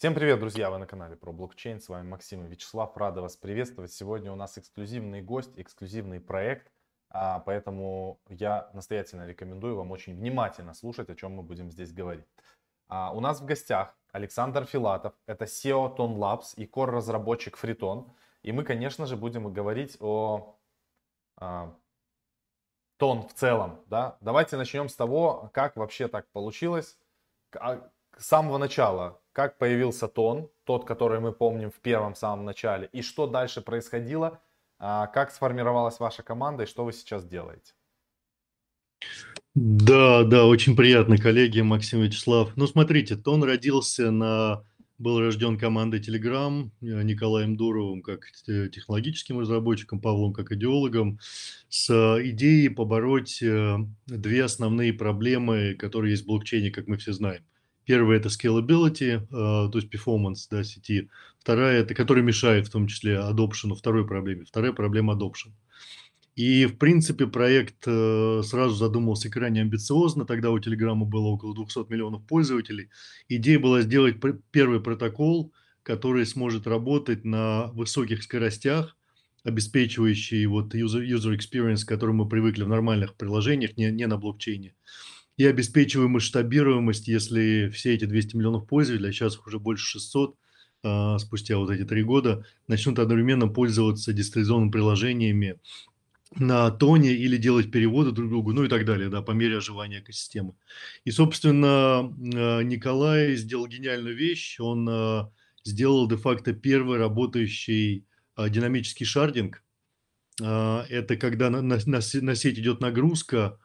Всем привет, друзья! Вы на канале про блокчейн. С вами Максим и Вячеслав. Рада вас приветствовать. Сегодня у нас эксклюзивный гость, эксклюзивный проект. А, поэтому я настоятельно рекомендую вам очень внимательно слушать, о чем мы будем здесь говорить. А, у нас в гостях Александр Филатов. Это SEO Ton Labs и core-разработчик Фритон. И мы, конечно же, будем говорить о а, тон в целом. Да? Давайте начнем с того, как вообще так получилось. С самого начала как появился тон, тот, который мы помним в первом самом начале, и что дальше происходило, а, как сформировалась ваша команда и что вы сейчас делаете? Да, да, очень приятно, коллеги, Максим Вячеслав. Ну, смотрите, Тон родился на... Был рожден командой Telegram, э, Николаем Дуровым как технологическим разработчиком, Павлом как идеологом, с идеей побороть э, две основные проблемы, которые есть в блокчейне, как мы все знаем. Первая – это scalability, э, то есть performance да, сети. Вторая – это, который мешает в том числе adoption, второй проблеме. Вторая проблема – adoption. И, в принципе, проект э, сразу задумался крайне амбициозно. Тогда у Телеграма было около 200 миллионов пользователей. Идея была сделать первый протокол, который сможет работать на высоких скоростях, обеспечивающий вот user, user experience, к которому мы привыкли в нормальных приложениях, не, не на блокчейне и обеспечиваем масштабируемость, если все эти 200 миллионов пользователей, а сейчас уже больше 600, а, спустя вот эти три года, начнут одновременно пользоваться децентрализованными приложениями на тоне или делать переводы друг другу, ну и так далее, да, по мере оживания экосистемы. И, собственно, а, Николай сделал гениальную вещь, он а, сделал де-факто первый работающий динамический шардинг. Это когда на, на, на сеть идет нагрузка,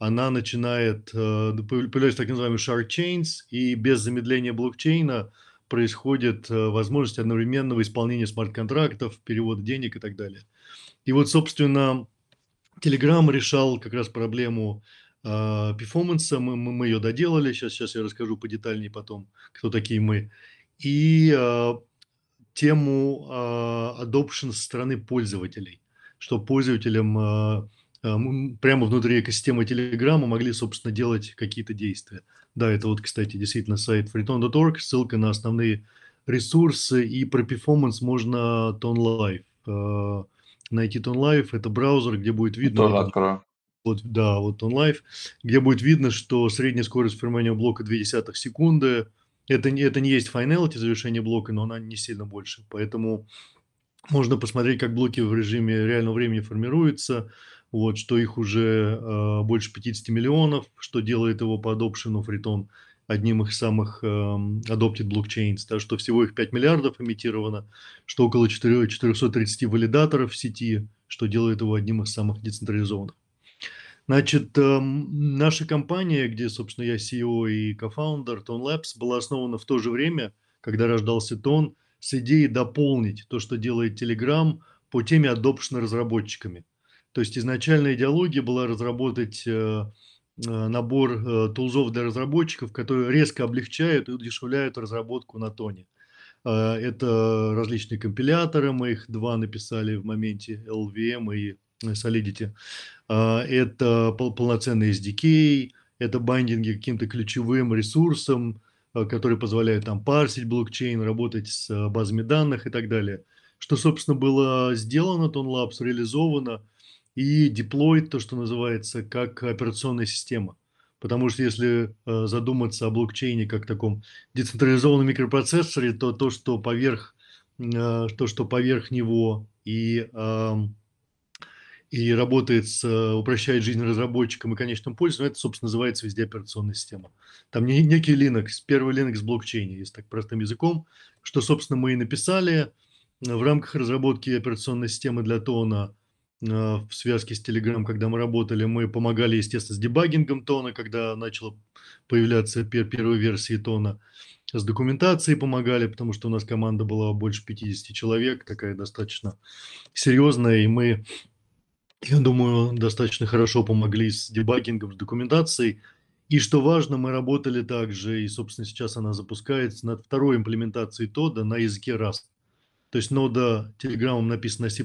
она начинает, э, появляются так называемые shard chains, и без замедления блокчейна происходит э, возможность одновременного исполнения смарт-контрактов, перевода денег и так далее. И вот, собственно, Telegram решал как раз проблему э, перформанса, мы, мы, мы ее доделали, сейчас, сейчас я расскажу подетальнее потом, кто такие мы, и э, тему э, adoption со стороны пользователей, что пользователям э, прямо внутри экосистемы Телеграма могли, собственно, делать какие-то действия. Да, это вот, кстати, действительно сайт freeton.org, ссылка на основные ресурсы, и про перформанс можно Tone Live. Э, найти Tone Live – это браузер, где будет видно… Тоже открою. Вот, да, вот Tone Live, где будет видно, что средняя скорость формирования блока 0,2 секунды. Это, это не есть finality завершение блока, но она не сильно больше. Поэтому можно посмотреть, как блоки в режиме реального времени формируются, вот, что их уже э, больше 50 миллионов, что делает его по adoption Фритон одним из самых э, adopted blockchains, так что всего их 5 миллиардов имитировано, что около 4, 430 валидаторов в сети, что делает его одним из самых децентрализованных. Значит, э, наша компания, где, собственно, я CEO и кофаундер, Tone Labs, была основана в то же время, когда рождался Тон, с идеей дополнить то, что делает Telegram по теме adoption разработчиками. То есть изначальная идеология была разработать э, э, набор э, тулзов для разработчиков, которые резко облегчают и удешевляют разработку на тоне. Это различные компиляторы, мы их два написали в моменте, LVM и Solidity. Это полноценный SDK, это байдинги каким-то ключевым ресурсам, которые позволяют там парсить блокчейн, работать с базами данных и так далее. Что, собственно, было сделано, TonLabs реализовано – и деплоить, то, что называется, как операционная система. Потому что если э, задуматься о блокчейне как таком децентрализованном микропроцессоре, то то, что поверх, э, то, что поверх него и, э, и работает с, упрощает жизнь разработчикам и конечным пользователям, это, собственно, называется везде операционная система. Там не, некий Linux, первый Linux в блокчейне, если так простым языком, что, собственно, мы и написали в рамках разработки операционной системы для Тона – Э, в связке с Telegram, когда мы работали, мы помогали, естественно, с дебагингом тона, когда начала появляться пер первые версии тона. С документацией помогали, потому что у нас команда была больше 50 человек, такая достаточно серьезная, и мы, я думаю, достаточно хорошо помогли с дебагингом, с документацией. И что важно, мы работали также, и, собственно, сейчас она запускается над второй имплементацией тода на языке Rust. То есть нода Telegram написана на C++,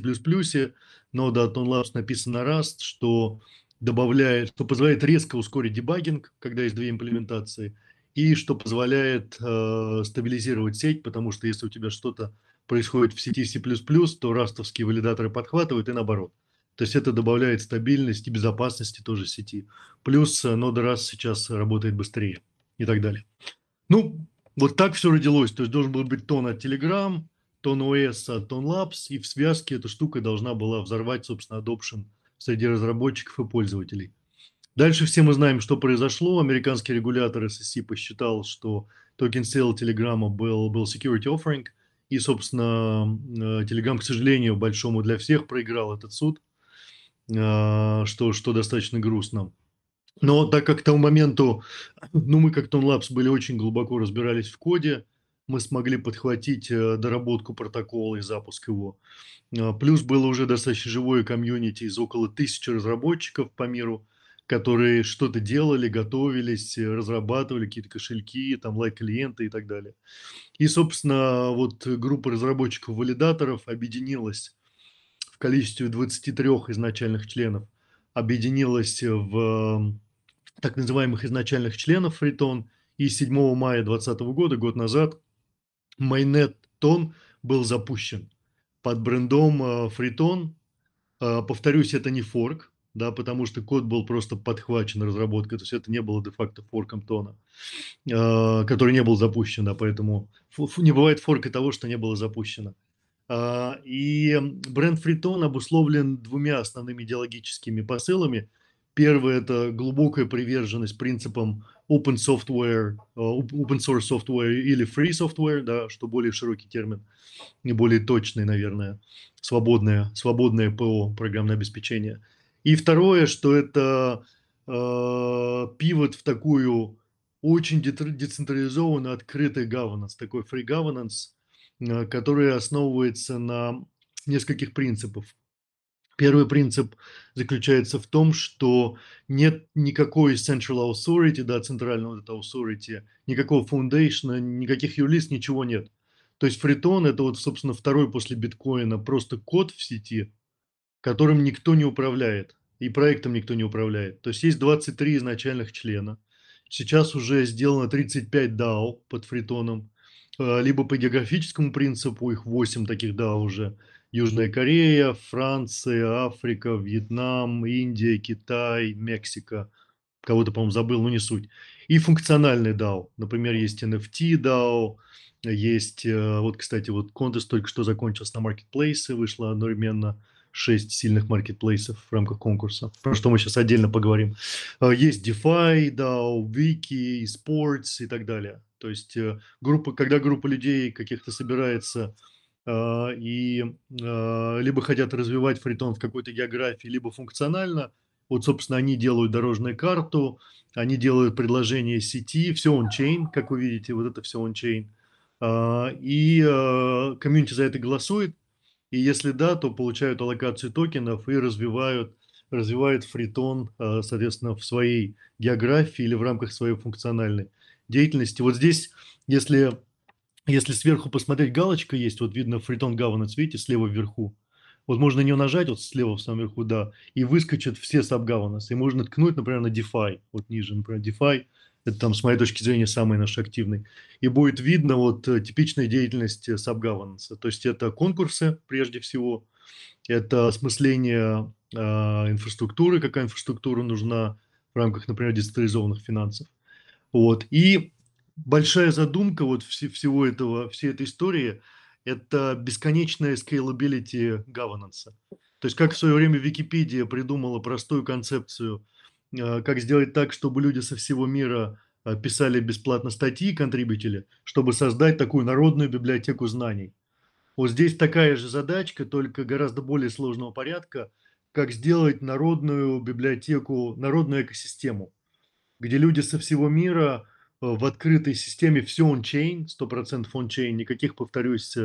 нода от написана на Rust, что добавляет, что позволяет резко ускорить дебагинг, когда есть две имплементации, и что позволяет э, стабилизировать сеть, потому что если у тебя что-то происходит в сети C++, то растовские валидаторы подхватывают и наоборот. То есть это добавляет стабильность и безопасности тоже сети. Плюс нода Rust сейчас работает быстрее и так далее. Ну, вот так все родилось. То есть должен был быть тон от Telegram, тон OS от тон Labs, и в связке эта штука должна была взорвать, собственно, adoption среди разработчиков и пользователей. Дальше все мы знаем, что произошло. Американский регулятор SEC посчитал, что token sale Telegram был, был security offering, и, собственно, э, Telegram, к сожалению, большому для всех проиграл этот суд, э, что, что достаточно грустно. Но так как к тому моменту, ну, мы как Labs были очень глубоко разбирались в коде, мы смогли подхватить э, доработку протокола и запуск его. Плюс было уже достаточно живое комьюнити из около тысячи разработчиков по миру, которые что-то делали, готовились, э, разрабатывали какие-то кошельки, там лайк-клиенты и так далее. И, собственно, вот группа разработчиков-валидаторов объединилась в количестве 23 изначальных членов, объединилась в так называемых изначальных членов Фритон, и 7 мая 2020 года, год назад, Майнет Тон был запущен под брендом Фритон. Э, повторюсь, это не форк, да, потому что код был просто подхвачен разработкой, то есть это не было де-факто форком тона, э, который не был запущен, да, поэтому не бывает форка того, что не было запущено. Э, и бренд Фритон обусловлен двумя основными идеологическими посылами. Первый – это глубокая приверженность принципам open software, open source software или free software, да, что более широкий термин, не более точный, наверное, свободное, свободное ПО, программное обеспечение – и второе, что это э, пивот в такую очень децентрализованную, открытый governance, такой free governance, э, который основывается на нескольких принципах. Первый принцип заключается в том, что нет никакой central authority, да, центрального вот authority, никакого foundation, никаких юрлист, ничего нет. То есть фритон – это вот, собственно, второй после биткоина просто код в сети, которым никто не управляет, и проектом никто не управляет. То есть есть 23 изначальных члена. Сейчас уже сделано 35 DAO под фритоном, э, либо по географическому принципу, их 8 таких DAO уже. Южная Корея, Франция, Африка, Вьетнам, Индия, Китай, Мексика. Кого-то, по-моему, забыл, но не суть. И функциональный DAO. Например, есть NFT DAO, есть, э, вот, кстати, вот контест только что закончился на маркетплейсе, вышло одновременно – шесть сильных маркетплейсов в рамках конкурса, про что мы сейчас отдельно поговорим. А, есть DeFi, DAO, Wiki, eSports и так далее. То есть э, группа, когда группа людей каких-то собирается и а, либо хотят развивать фритон в какой-то географии, либо функционально, вот, собственно, они делают дорожную карту, они делают предложение сети, все он-чейн, как вы видите, вот это все он-чейн. И комьюнити за это голосует, и если да, то получают аллокацию токенов и развивают, развивают фритон, а, соответственно, в своей географии или в рамках своей функциональной деятельности. Вот здесь, если, если сверху посмотреть, галочка есть, вот видно фритон governance, видите, слева вверху. Вот можно нее нажать, вот слева в самом верху, да, и выскочат все subgovernance. И можно ткнуть, например, на DeFi, вот ниже, например, DeFi, это там, с моей точки зрения, самый наш активный. И будет видно вот э, типичная деятельность сабгавананса. То есть это конкурсы, прежде всего, это осмысление э, инфраструктуры, какая инфраструктура нужна в рамках, например, децентрализованных финансов. Вот. И большая задумка вот вс- всего этого, всей этой истории – это бесконечная scalability governance. То есть как в свое время Википедия придумала простую концепцию – а, как сделать так, чтобы люди со всего мира а, писали бесплатно статьи, контрибьютили, чтобы создать такую народную библиотеку знаний. Вот здесь такая же задачка, только гораздо более сложного порядка, как сделать народную библиотеку, народную экосистему, где люди со всего мира в открытой системе все on-chain, 100% on-chain, никаких, повторюсь,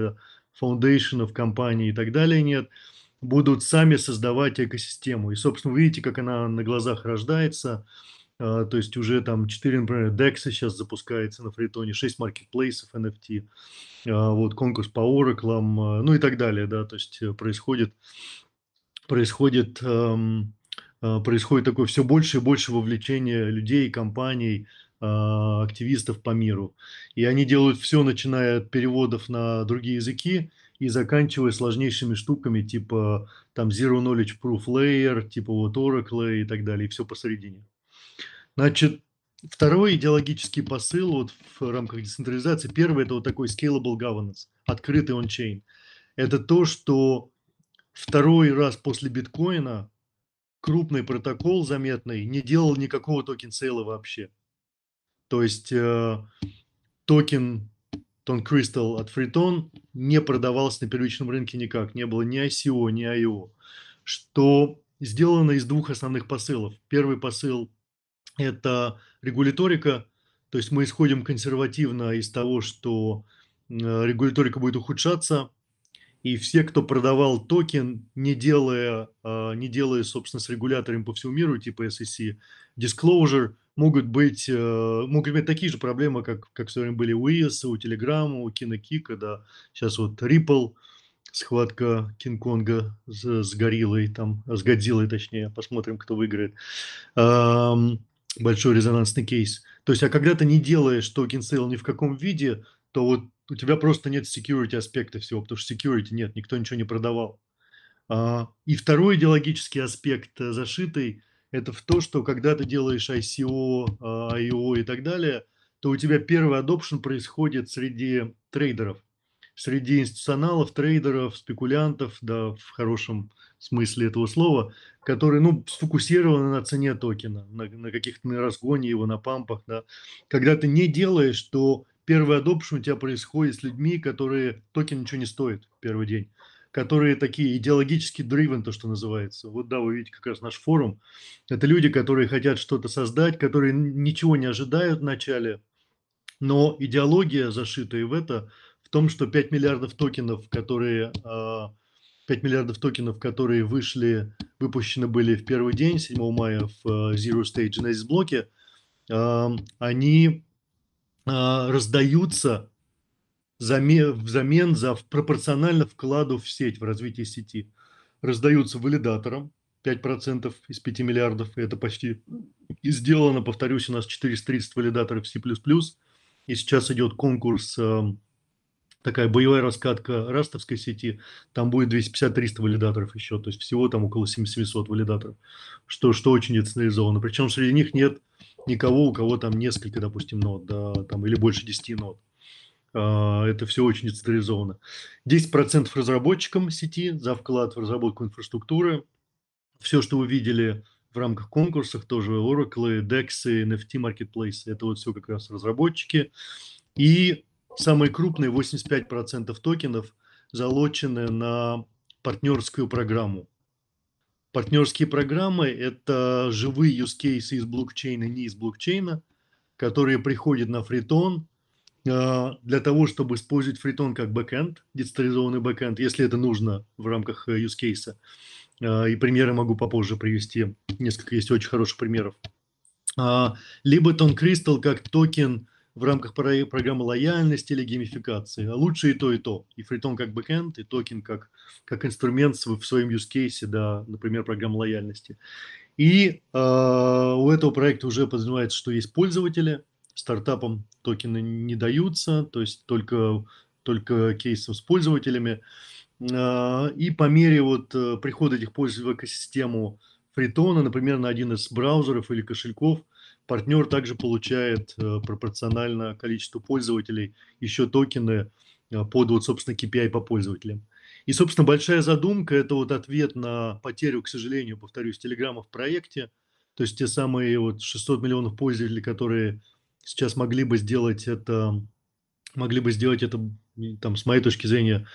фаундейшенов, компаний и так далее нет – будут сами создавать экосистему. И, собственно, вы видите, как она на глазах рождается. А, то есть уже там 4, например, DEX сейчас запускается на фритоне, 6 маркетплейсов NFT, а, вот конкурс по Oracle, а, ну и так далее, да, то есть э, происходит, происходит, происходит такое все больше и больше вовлечение людей, компаний активистов по миру. И они делают все, начиная от переводов на другие языки и заканчивая сложнейшими штуками, типа там Zero Knowledge Proof Layer, типа вот Oracle и так далее, и все посередине. Значит, второй идеологический посыл вот в рамках децентрализации, первый – это вот такой scalable governance, открытый on-chain. Это то, что второй раз после биткоина крупный протокол заметный не делал никакого token sale а вообще. То есть э, токен TON Crystal от Free TON не продавался на первичном рынке никак. Не было ни ICO, ни IEO. Что сделано из двух основных посылов. Первый посыл – это регуляторика. То есть мы исходим консервативно из того, что э, регуляторика будет ухудшаться, и все, кто продавал токен, не делая, а, не делая, собственно, с регуляторами по всему миру, типа SEC, disclosure, могут быть, э, могут иметь такие же проблемы, как, как в свое время были у EOS, у Telegram, у Kin, Kik а, да. Сейчас вот Ripple, схватка Кинг-Конга с, с гориллой, там, с Годзиллой, точнее, посмотрим, кто выиграет. большой резонансный кейс. То есть, а когда ты не делаешь token sale ни в каком виде, то вот у тебя просто нет security аспекта всего, потому что security нет, никто ничего не продавал. А, и второй идеологический аспект э, зашитый – это в то, что когда ты делаешь ICO, IEO а, и так далее, то у тебя первый adoption происходит среди трейдеров, среди институционалов, трейдеров, спекулянтов, да, в хорошем смысле этого слова, которые, ну, сфокусированы на цене токена, на, на каких-то на разгоне его, на пампах, да. Когда ты не делаешь, то первый adoption у тебя происходит с людьми, которые токен ничего не стоит в первый день, которые такие идеологически driven, то, что называется. Вот да, вы видите как раз наш форум. Это люди, которые хотят что-то создать, которые ничего не ожидают вначале, но идеология, зашитая в это, в том, что 5 миллиардов токенов, которые 5 а, миллиардов токенов, которые вышли, выпущены были в первый день, 7 мая в Zero Stage Genesis блоке, они а, раздаются взамен за пропорционально вкладу в сеть, в развитие сети. Раздаются валидаторам 5% из 5 миллиардов, это почти сделано, повторюсь, у нас 430 валидаторов C++, и сейчас идет конкурс, а, такая боевая раскатка растовской сети, там будет 250-300 валидаторов еще, то есть всего там около 700 валидаторов, что, что очень децентрализовано. Причем среди них нет никого, у кого там несколько, допустим, нод, да, там, или больше 10 нод. А, это все очень децентрализовано. 10% разработчикам сети за вклад в разработку инфраструктуры. Все, что вы видели в рамках конкурсов, тоже Oracle, DEX, NFT Marketplace, это вот все как раз разработчики. И самые крупные 85% токенов залочены на партнерскую программу. Партнерские программы – это живые use cases из блокчейна, не из блокчейна, которые приходят на Free TON для того, чтобы использовать Free TON как бэкэнд, децентрализованный бэкэнд, если это нужно в рамках э, use case. А, и примеры могу попозже привести. Несколько есть очень хороших примеров. А, либо TON Crystal как токен в рамках программы лояльности или геймификации, а лучше и то, и то. И Free TON как бэкэнд, и токен как, как инструмент в своем use case, да, например, программа лояльности. И э, у этого проекта уже подразумевается, что есть пользователи, стартапам токены не даются, то есть только, только кейсом с пользователями. Э, и по мере вот э, прихода этих пользователей в экосистему фритона, например, на один из браузеров или кошельков, партнер также получает э, пропорционально количеству пользователей еще токены э, под вот, собственно, KPI по пользователям. И, собственно, большая задумка – это вот ответ на потерю, к сожалению, повторюсь, Телеграма в проекте. То есть те самые вот 600 миллионов пользователей, которые сейчас могли бы сделать это, могли бы сделать это, там, с моей точки зрения,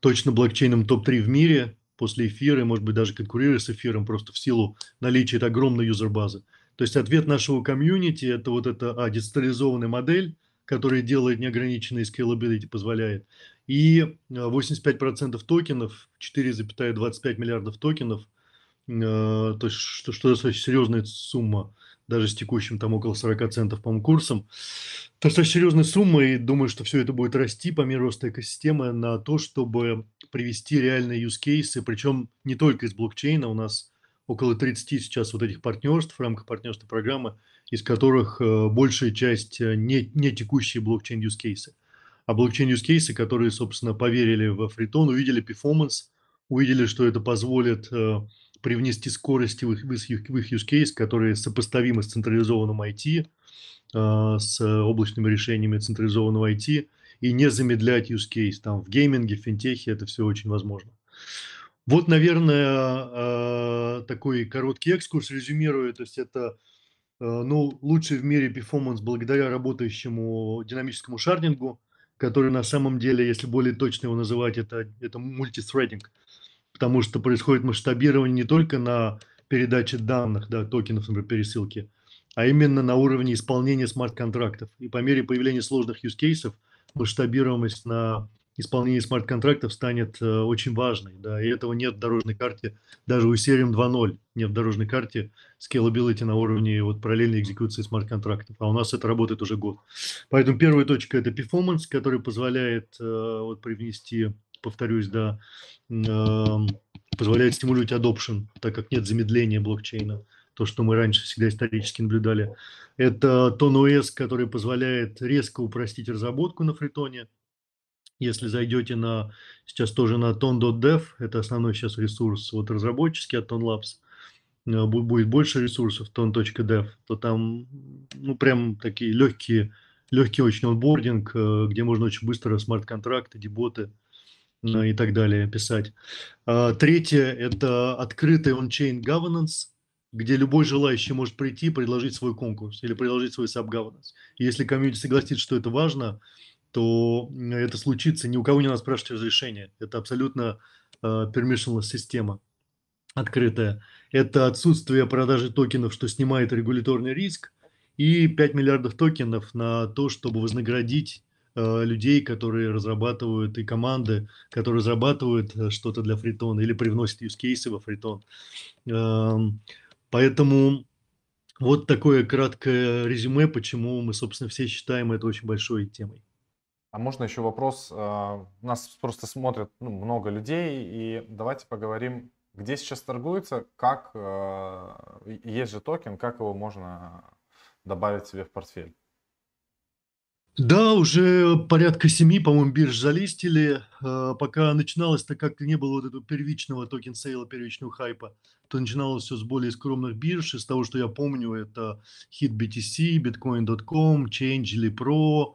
точно блокчейном топ-3 в мире после эфира, может быть, даже конкурируя с эфиром просто в силу наличия огромной юзер-базы. То есть ответ нашего комьюнити – это вот эта а, децентрализованная модель, которая делает неограниченный scalability, позволяет. И 85% а, токенов, 4,25 миллиардов токенов, э, то есть что, что достаточно серьезная сумма, даже с текущим там около 40 центов, по курсом. Достаточно серьезная сумма, и думаю, что все это будет расти по мере роста экосистемы на то, чтобы привести реальные use cases, причем не только из блокчейна, у нас около 30 сейчас вот этих партнерств в рамках партнерства программы, из которых э, большая часть э, не, не текущие блокчейн use cases. А блокчейн use cases, которые, собственно, поверили в Free TON, увидели performance, увидели, что это позволит э, привнести скорости в их, в их, в их use case, которые сопоставимы с централизованным IT, с облачными решениями централизованного IT, и не замедлять use case. Там в гейминге, в финтехе это все очень возможно. Вот, наверное, такой короткий экскурс резюмирую. То есть это ну, лучший в мире перформанс благодаря работающему динамическому шардингу, который на самом деле, если более точно его называть, это, это мультithreading, потому что происходит масштабирование не только на передаче данных, да, токенов, например, пересылки, а именно на уровне исполнения смарт-контрактов. И по мере появления сложных cases масштабируемость на исполнение смарт-контрактов станет э, очень важной. Да, и этого нет в дорожной карте. Даже у Ethereum 2.0 нет в дорожной карте scalability на уровне вот, параллельной экзекуции смарт-контрактов. А у нас это работает уже год. Поэтому первая точка – это performance, который позволяет э, вот, привнести, повторюсь, да, э, позволяет стимулировать adoption, так как нет замедления блокчейна то, что мы раньше всегда исторически наблюдали. Это TonOS, который позволяет резко упростить разработку на фритоне, если зайдете на, сейчас тоже на ton.dev, это основной сейчас ресурс вот разработческий от TonLabs, э, будет больше ресурсов ton.dev, то там ну прям такие легкие, легкий очень онбординг, э, где можно очень быстро смарт-контракты, деботы и так далее писать. А, третье – это открытый on-chain governance, где любой желающий может прийти, предложить свой конкурс или предложить свой sub-governance. Если комьюнити согласится, что это важно, то это случится, ни у кого не надо спрашивать разрешения. Это абсолютно э, permissionless система открытая. Это отсутствие продажи токенов, что снимает регуляторный риск, и 5 миллиардов токенов на то, чтобы вознаградить э, людей, которые разрабатывают, и команды, которые разрабатывают э, что-то для фритона или привносят cases во фритон. Э, поэтому вот такое краткое резюме, почему мы, собственно, все считаем это очень большой темой. А можно еще вопрос? А, нас просто смотрят ну, много людей, и давайте поговорим, где сейчас торгуется, как а, есть же токен, как его можно добавить себе в портфель. Да, уже порядка семи, по-моему, бирж залистили. А, пока начиналось, так как не было вот этого первичного token sale а, первичного хайпа, то начиналось все с более скромных бирж. Из того, что я помню, это HitBTC, Bitcoin.com, Changely Pro,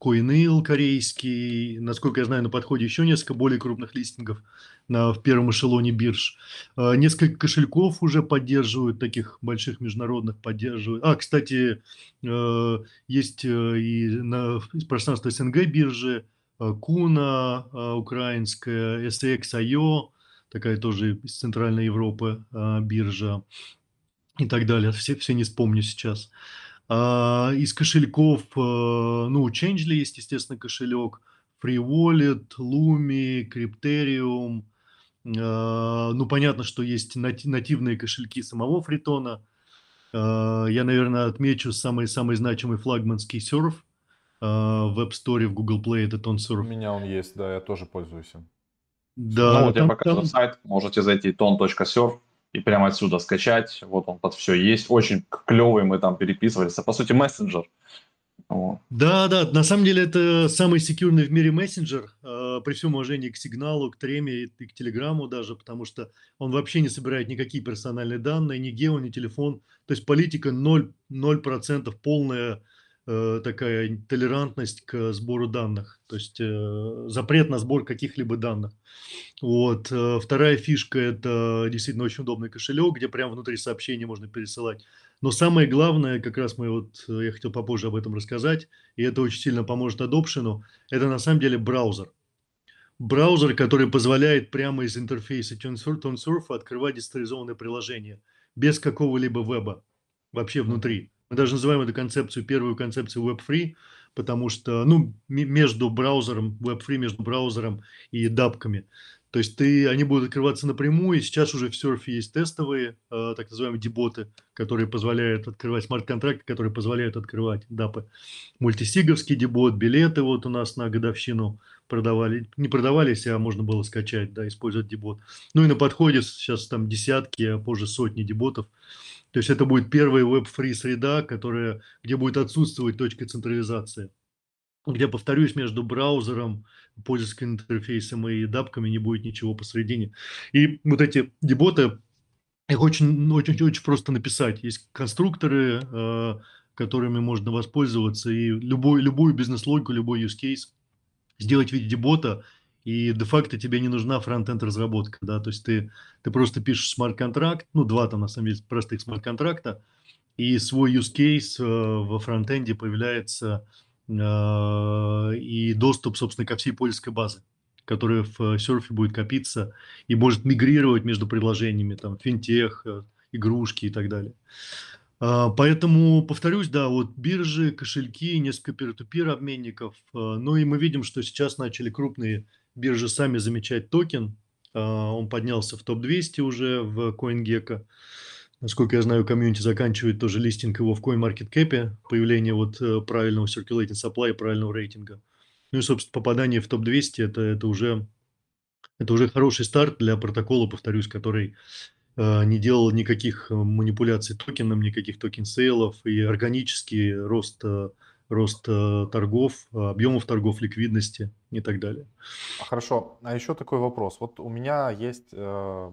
Coinil корейский, насколько я знаю, на подходе еще несколько более крупных листингов на, в первом эшелоне бирж. А, несколько кошельков уже поддерживают, таких больших международных поддерживают. А, кстати, э, есть э, и на пространстве СНГ биржи, э, Куна украинская, SX.io, такая тоже из Центральной Европы биржа и так далее. Все, все не вспомню сейчас. Из кошельков, э, ну, у Changely есть, естественно, кошелек, Free Wallet, Lumi, Crypterium. А, ну, понятно, что есть нативные кошельки самого Фритона. А, я, наверное, отмечу самый-самый значимый флагманский серф в App Store, в Google Play, это TonSurf. У меня он есть, да, я тоже пользуюсь им. Да, ну, вот я покажу там... сайт, можете зайти ton.surf, и прямо отсюда скачать. Вот он под все есть. Очень клевый, мы там переписывались. По сути, мессенджер. Вот. Да, да, на самом деле это самый секьюрный в мире мессенджер, э, при всем уважении к сигналу, к треме и к телеграмму даже, потому что он вообще не собирает никакие персональные данные, ни гео, ни телефон. То есть политика 0%, 0% полная такая толерантность к сбору данных, то есть э, запрет на сбор каких-либо данных. Вот. Э, вторая фишка – это действительно очень удобный кошелек, где прямо внутри сообщения можно пересылать. Но самое главное, как раз мы вот, я хотел попозже об этом рассказать, и это очень сильно поможет адопшену, это на самом деле браузер. Браузер, который позволяет прямо из интерфейса TuneSurf открывать децентрализованное приложение без какого-либо веба вообще внутри. Мы даже называем эту концепцию, первую концепцию Web-Free, потому что, ну, между браузером, Web-Free между браузером и дапками. То есть ты, они будут открываться напрямую. Сейчас уже в серфе есть тестовые, э, так называемые деботы, которые позволяют открывать смарт-контракты, которые позволяют открывать дапы. Мультисиговский дебот, билеты вот у нас на годовщину продавали. Не продавались, а можно было скачать, да, использовать дебот. Ну и на подходе сейчас там десятки, а позже сотни деботов. То есть это будет первая веб-фри среда, которая, где будет отсутствовать точка централизации где, повторюсь, между браузером, пользовательским интерфейсом и дапками не будет ничего посередине. И вот эти деботы, их очень, очень, очень просто написать. Есть конструкторы, э, которыми можно воспользоваться, и любой, любую бизнес-логику, любой use case сделать в виде DeBot а, и де-факто тебе не нужна фронт-энд разработка, да, то есть ты, ты просто пишешь смарт-контракт, ну, два там, на самом деле, простых смарт-контракта, и свой use case э, во фронтенде появляется а, и доступ, собственно, ко всей пользовательской базе, которая в Surf е будет копиться и может мигрировать между приложениями, там, финтех, э, игрушки и так далее. А, поэтому, повторюсь, да, вот биржи, кошельки, несколько peer-to-peer обменников. А, ну и мы видим, что сейчас начали крупные биржи сами замечать токен. Он поднялся в топ-200 уже в CoinGecko. Насколько я знаю, комьюнити заканчивает тоже листинг его в CoinMarketCap, появление вот э, правильного circulating supply, правильного рейтинга. Ну и, собственно, попадание в топ-200 это, это, уже, это уже хороший старт для протокола, повторюсь, который э, не делал никаких э, манипуляций токеном, никаких token sale ов и органический рост, э, рост э, торгов, объемов торгов, ликвидности и так далее. Хорошо. А еще такой вопрос. Вот у меня есть э,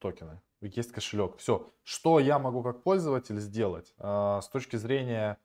токены есть кошелек. Все. Что я могу как пользователь сделать а, с точки зрения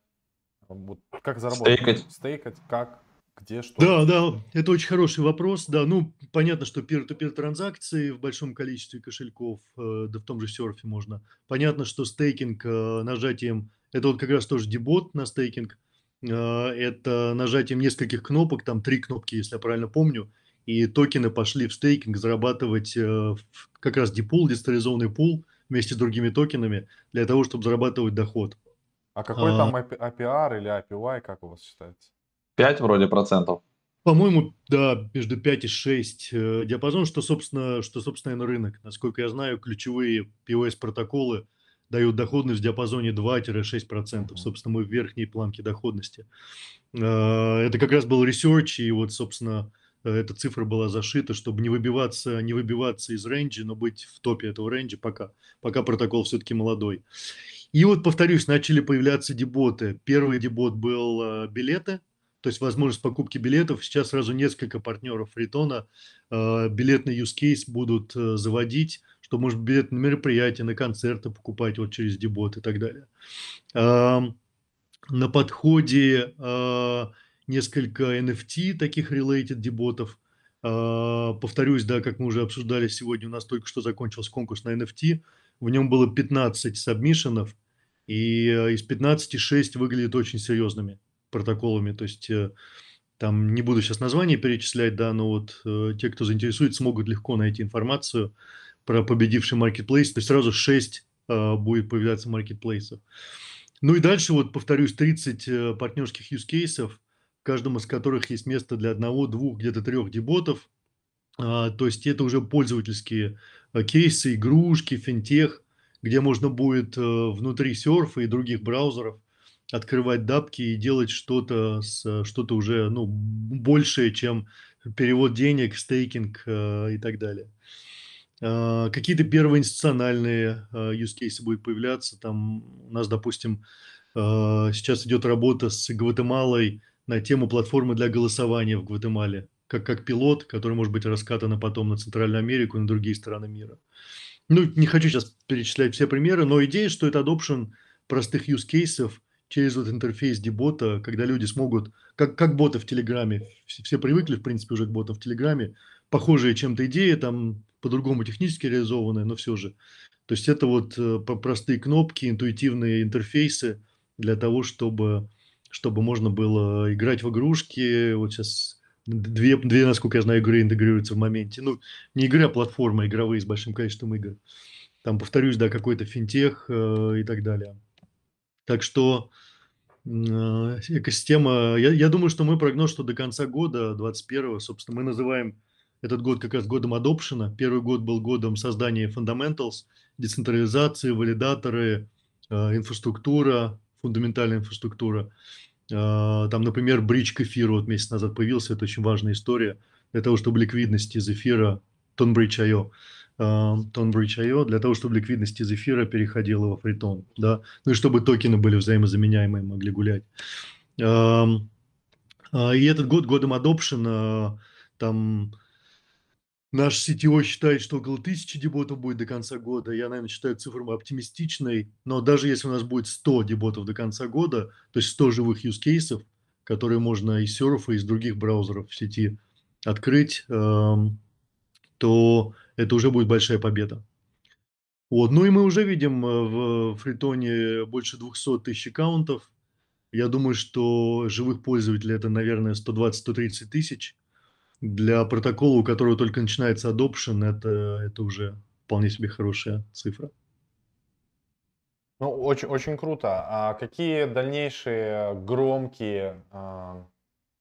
вот, как заработать? Стейкать. Стейкать, как, где, что? Да, да, это очень хороший вопрос. Да, ну, понятно, что peer-to-peer транзакции в большом количестве кошельков, э, да в том же серфе можно. Понятно, что стейкинг э, нажатием, это вот как раз тоже дебот на стейкинг, э, это нажатием нескольких кнопок, там три кнопки, если я правильно помню, и токены пошли в стейкинг зарабатывать э, как раз дипул, децентрализованный пул вместе с другими токенами для того, чтобы зарабатывать доход. А какой а, там APR или APY, как у вас считается? 5 вроде процентов. По-моему, да, между 5 и 6 э, диапазон, что, собственно, что, собственно, на рынок. Насколько я знаю, ключевые POS-протоколы дают доходность в диапазоне 2-6%. Mm-hmm. Собственно, мы в верхней планке доходности. Э, это как раз был research, и вот, собственно, Э, эта цифра была зашита, чтобы не выбиваться, не выбиваться из рейнджа, но быть в топе этого рейнджа пока, пока протокол все-таки молодой. И вот, повторюсь, начали появляться деботы. Первый дебот был э, билеты, то есть возможность покупки билетов. Сейчас сразу несколько партнеров Фритона билетный use case будут заводить, что может билет на мероприятия, на концерты покупать вот через дебот и так далее. На подходе э, несколько NFT, таких related деботов. А, повторюсь, да, как мы уже обсуждали сегодня, у нас только что закончился конкурс на NFT. В нем было 15 сабмишенов, и э, из 15 6 выглядят очень серьезными протоколами. То есть э, там не буду сейчас название перечислять, да, но вот э, те, кто заинтересует, смогут легко найти информацию про победивший маркетплейс. То есть сразу 6 будет появляться маркетплейсов. Ну и дальше, вот повторюсь, 30 партнерских use кейсов – каждом из которых есть место для одного, двух, где-то трех деботов. А, то есть это уже пользовательские а, кейсы, игрушки, финтех, где можно будет э, внутри серфа и других браузеров открывать дапки и делать что-то что-то уже ну, большее, чем перевод денег, стейкинг э, и так далее. А, какие-то первые институциональные use cases будут появляться. Там у нас, допустим, сейчас идет работа с Гватемалой на тему платформы для голосования в Гватемале, как, как пилот, который может быть раскатан потом на Центральную Америку и на другие страны мира. Ну, не хочу сейчас перечислять все примеры, но идея, что это adoption простых use cases через вот интерфейс дебота, когда люди смогут, как, как боты в Телеграме, все, все привыкли, в принципе, уже к ботам в Телеграме, похожие чем-то идеи, там по-другому технически реализованные, но все же. То есть это вот э, простые кнопки, интуитивные интерфейсы для того, чтобы чтобы можно было играть в игрушки. Вот сейчас две, две, насколько я знаю, игры интегрируются в моменте. Ну, не игры, а платформа игровые с большим количеством игр. Там, повторюсь, да, какой-то финтех э, и так далее. Так что э, экосистема... Я, я думаю, что мой прогноз, что до конца года, 21 собственно, мы называем этот год как раз годом adoption. Первый год был годом создания fundamentals, децентрализации, валидаторы, э, инфраструктура, фундаментальная инфраструктура. Э, там, например, бридж к эфиру вот месяц назад появился, это очень важная история для того, чтобы ликвидность из эфира Tonbridge.io Tonbridge.io для того, чтобы ликвидность из эфира переходила во фритон, да, ну и чтобы токены были взаимозаменяемые, могли гулять. А, и этот год, годом adoption, там наш CTO считает, что около тысячи деботов будет до конца года. Я, наверное, считаю цифру оптимистичной, но даже если у нас будет 100 деботов до конца года, то есть 100 живых use cases, которые можно из серфа, из других браузеров в сети открыть, то это уже будет большая победа. Вот. Ну и мы уже видим э, в фритоне больше 200 тысяч аккаунтов. Я думаю, что живых пользователей это, наверное, 120-130 тысяч. Для протокола, у которого только начинается adoption, это, это уже вполне себе хорошая цифра. Ну, очень, очень круто. А какие дальнейшие громкие, а,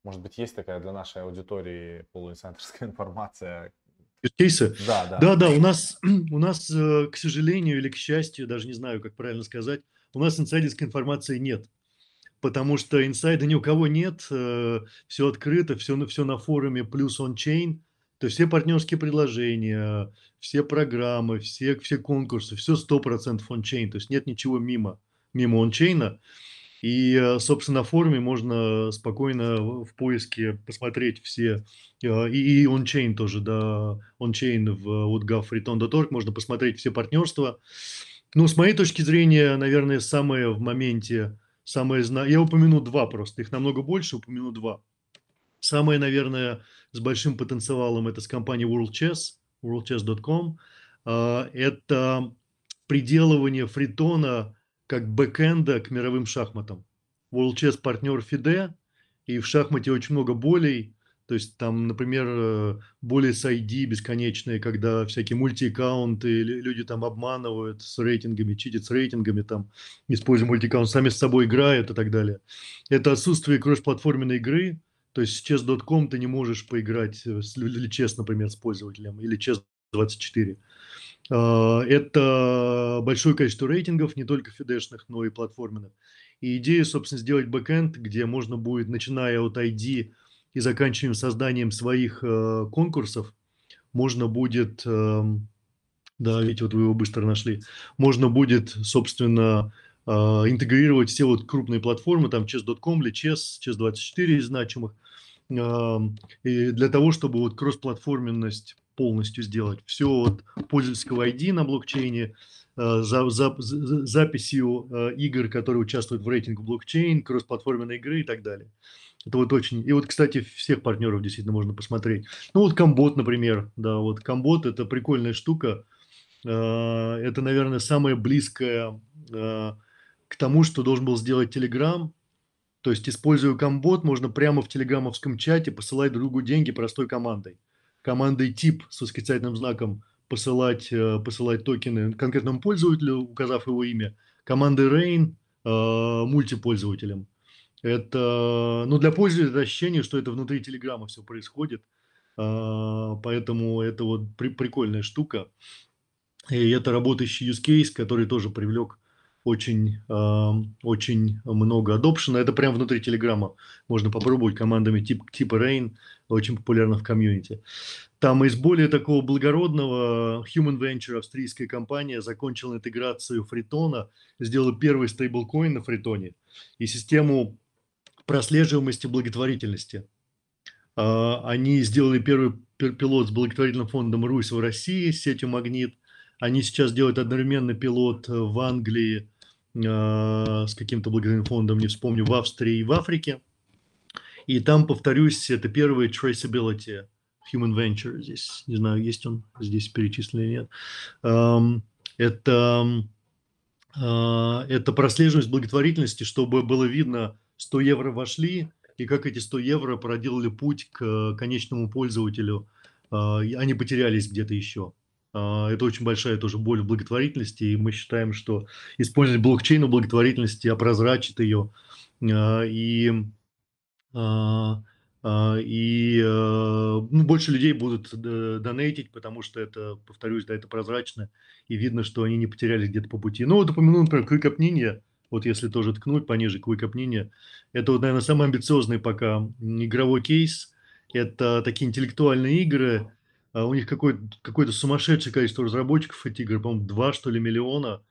может быть, есть такая для нашей аудитории полуинсайдерская информация, кейсы. Да, да. Да, да, у нас, у нас, э, к сожалению или к счастью, даже не знаю, как правильно сказать, у нас инсайдерской информации нет. Потому что инсайда ни у кого нет, э, все открыто, все, все на форуме плюс ончейн, то есть все партнерские предложения, все программы, все, все конкурсы, все 100% ончейн, то есть нет ничего мимо, мимо ончейна. И, э, собственно, на форуме можно спокойно в поиске посмотреть все, э, и, и ончейн тоже, да, ончейн в woodgov.return.org, можно посмотреть все партнерства. Ну, с моей точки зрения, наверное, самое в моменте, самое, я упомяну два просто, их намного больше, упомяну два. Самое, наверное, с большим потенциалом это с компанией World Chess, worldchess.com. А, это приделывание фритона как бэкэнда к мировым шахматам. World Chess партнер FIDE, и в шахмате очень много болей, то есть там, например, э, боли с ID бесконечные, когда всякие мультиаккаунты, люди там обманывают с рейтингами, читят с рейтингами, там, используя мультиаккаунт, сами с собой играют и так далее. Это отсутствие кросс-платформенной игры, то есть с chess.com ты не можешь поиграть, э, или chess, например, с пользователем, или chess24. А, это большое количество рейтингов, не только фидешных, но и платформенных. И идея, собственно, сделать бэкэнд, где можно будет, начиная от ID и заканчивая созданием своих э, конкурсов, можно будет, э, да, ведь вот вы его быстро нашли, можно будет, собственно, э, интегрировать все вот крупные платформы, там chess.com или chess, chess24 из значимых, э, и для того, чтобы вот кроссплатформенность полностью сделать. Все от пользовательского ID на блокчейне, э, за, за, за, записью э, игр, которые участвуют в рейтинге блокчейн, кроссплатформенной игры и так далее. Это вот очень... И вот, кстати, всех партнеров действительно можно посмотреть. Ну вот Комбот, например. Да, вот Комбот – это прикольная штука. Э, это, наверное, самое близкое к тому, что должен был сделать Telegram. То есть, используя Комбот, можно прямо в телеграммовском чате посылать другу деньги простой командой командой тип с восклицательным знаком посылать, э, посылать токены конкретному пользователю, указав его имя, команды Rain э, мультипользователям. Это, ну, для пользователя ощущение, что это внутри Телеграма все происходит, э, поэтому это вот при, прикольная штука. И это работающий use case, который тоже привлек очень, очень много adoption. Это прямо внутри Телеграма. Можно попробовать командами тип, типа Rain, очень популярно в комьюнити. Там из более такого благородного Human Venture, австрийская компания, закончила интеграцию фритона, сделала первый стейблкоин на фритоне и систему прослеживаемости благотворительности. А, они сделали первый пилот с благотворительным фондом «Русь» в России, с сетью «Магнит». Они сейчас делают одновременно пилот в Англии а, с каким-то благотворительным фондом, не вспомню, в Австрии и в Африке. И там, повторюсь, это первый traceability Human Venture. Здесь, не знаю, есть он здесь перечислен или нет. Это, а, это прослеживаемость благотворительности, чтобы было видно, 100 евро вошли, и как эти 100 евро проделали путь к конечному пользователю, а, они потерялись где-то еще. А, это очень большая тоже боль в благотворительности, и мы считаем, что использовать блокчейн в благотворительности опрозрачит ее, и а, и ну, больше людей будут донейтить, потому что это, повторюсь, да, это прозрачно, и видно, что они не потерялись где-то по пути. Ну, вот упомянул, например, Ninja, вот если тоже ткнуть пониже Quick Ninja, это вот, наверное, самый амбициозный пока игровой кейс, это такие интеллектуальные игры, а у них какое-то какое сумасшедшее количество разработчиков эти игры, по-моему, 2 что ли миллиона,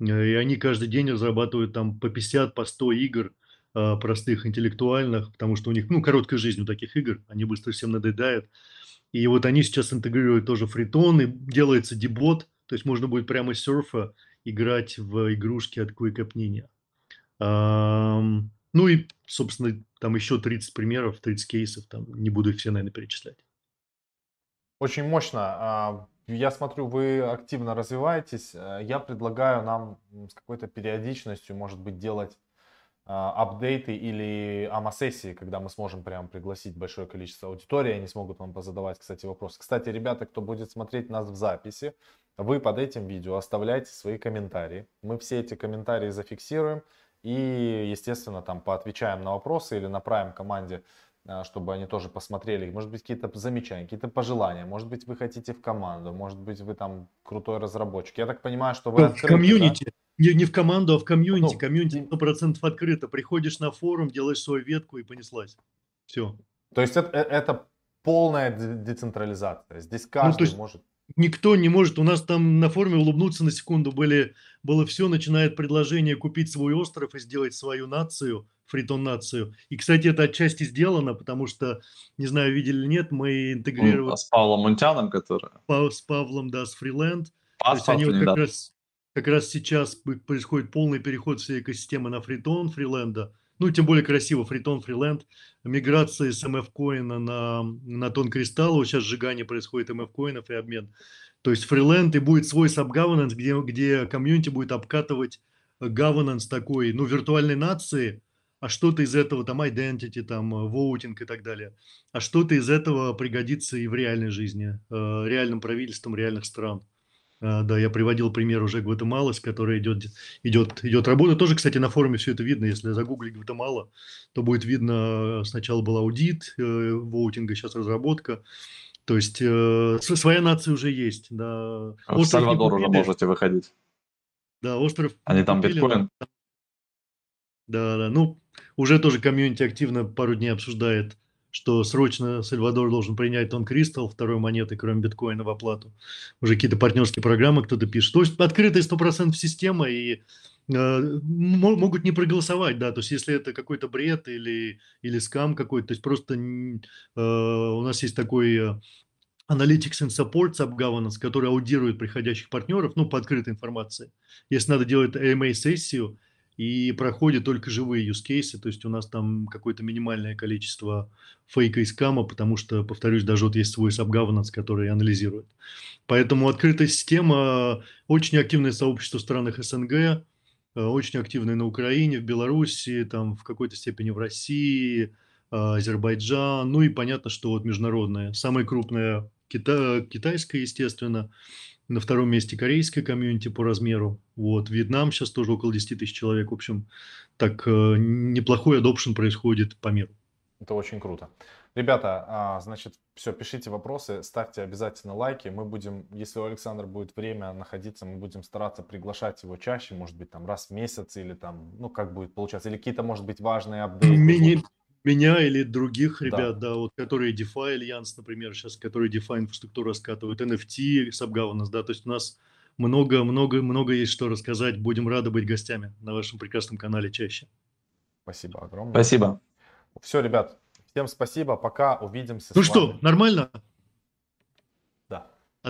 э, и они каждый день разрабатывают там по 50, по 100 игр а, простых, интеллектуальных, потому что у них, ну, короткая жизнь у таких игр, они быстро всем надоедают. И вот они сейчас интегрируют тоже фритон, и делается дебот, то есть можно будет прямо с серфа играть в игрушки от Ninja. Ну и, собственно, там еще 30 примеров, 30 кейсов, там не буду их все, наверное, перечислять. Очень мощно. А, я смотрю, вы активно развиваетесь. Э, я предлагаю нам с какой-то периодичностью, может быть, делать а, апдейты или АМА-сессии, когда мы сможем прям пригласить большое количество аудитории, они смогут вам позадавать, кстати, вопросы. Кстати, ребята, кто будет смотреть нас в записи, вы под этим видео оставляйте свои комментарии. Мы все эти комментарии зафиксируем и, естественно, там поотвечаем на вопросы или направим команде а, чтобы они тоже посмотрели, может быть, какие-то замечания, какие-то пожелания, может быть, вы хотите в команду, может быть, вы там крутой разработчик. Я так понимаю, что вы ну, открыты, комьюнити, да? не, не в команду, а в комьюнити. Ну, комьюнити 100% открыто. Приходишь на форум, делаешь свою ветку и понеслась. Все. То есть это, э, это полная децентрализация. Здесь каждый ну, есть, может никто не может, у нас там на форуме улыбнуться на секунду были, было все, начинает предложение купить свой остров и сделать свою нацию, фритон-нацию. И, кстати, это отчасти сделано, потому что, не знаю, видели или нет, мы интегрировали... А с Павлом Мунтяном, который... С Павлом, да, с Фриленд. То есть они вот как раз, как раз сейчас происходит полный переход всей экосистемы на фритон, фриленда ну, тем более красиво, Free TON, Freeland, миграция с MF-коина на, на TON Crystal а, сейчас сжигание происходит MF-коинов и обмен. То есть Freeland и будет свой sub-governance, где, где комьюнити будет обкатывать governance такой, ну, виртуальной нации, а что-то из этого, там, identity, там, voting и так далее, а что-то из этого пригодится и в реальной жизни, э, реальным правительством реальных стран. А, да, я приводил пример уже Гватемалы, с которой идет, идет, идет работа. Тоже, кстати, на форуме все это видно. Если загуглить Гватемала, то будет видно, сначала был аудит э, воутинга, сейчас разработка. То есть э, своя нация уже есть. Да. А в Сальвадор уже можете выходить. Да, остров. Они там биткоин. Да, да. Ну, уже тоже комьюнити активно пару дней обсуждает что срочно Сальвадор должен принять тон Кристалл, второй монеты, кроме биткоина, в оплату. Уже какие-то партнерские программы кто-то пишет. То есть открытая 100% система, и э, могут не проголосовать, да, то есть если это какой-то бред или, или скам какой-то, то есть просто э, у нас есть такой э, Analytics and Support Sub который аудирует приходящих партнеров, ну, по открытой информации. Если надо делать AMA-сессию, и проходят только живые cases, то есть у нас там какое-то минимальное количество фейка и скама, потому что, повторюсь, даже вот есть свой subgovernance, который анализирует. Поэтому открытая система, очень активное сообщество в странах СНГ, э, очень активное на Украине, в Беларуси, там в какой-то степени в России, э, Азербайджан, ну и понятно, что вот международная. Самая крупная кита, китайская, естественно, на втором месте корейская комьюнити по размеру. Вот. Вьетнам сейчас тоже около 10 тысяч человек. В общем, так э, неплохой adoption происходит по миру. Это очень круто. Ребята, а, значит, все, пишите вопросы, ставьте обязательно лайки. Мы будем, если у Александра будет время находиться, мы будем стараться приглашать его чаще, может быть, там раз в месяц или там, ну, как будет получаться, или какие-то, может быть, важные апдейты. Мини, меня или других ребят, да, да вот которые DeFi Alliance, например, сейчас, которые DeFi инфраструктуру раскатывают, NFT, SubGovernance, да, то есть у нас много, много, много есть что рассказать. Будем рады быть гостями на вашем прекрасном канале чаще. Спасибо огромное. Спасибо. Все, ребят, всем спасибо. Пока увидимся. Ну что, нормально?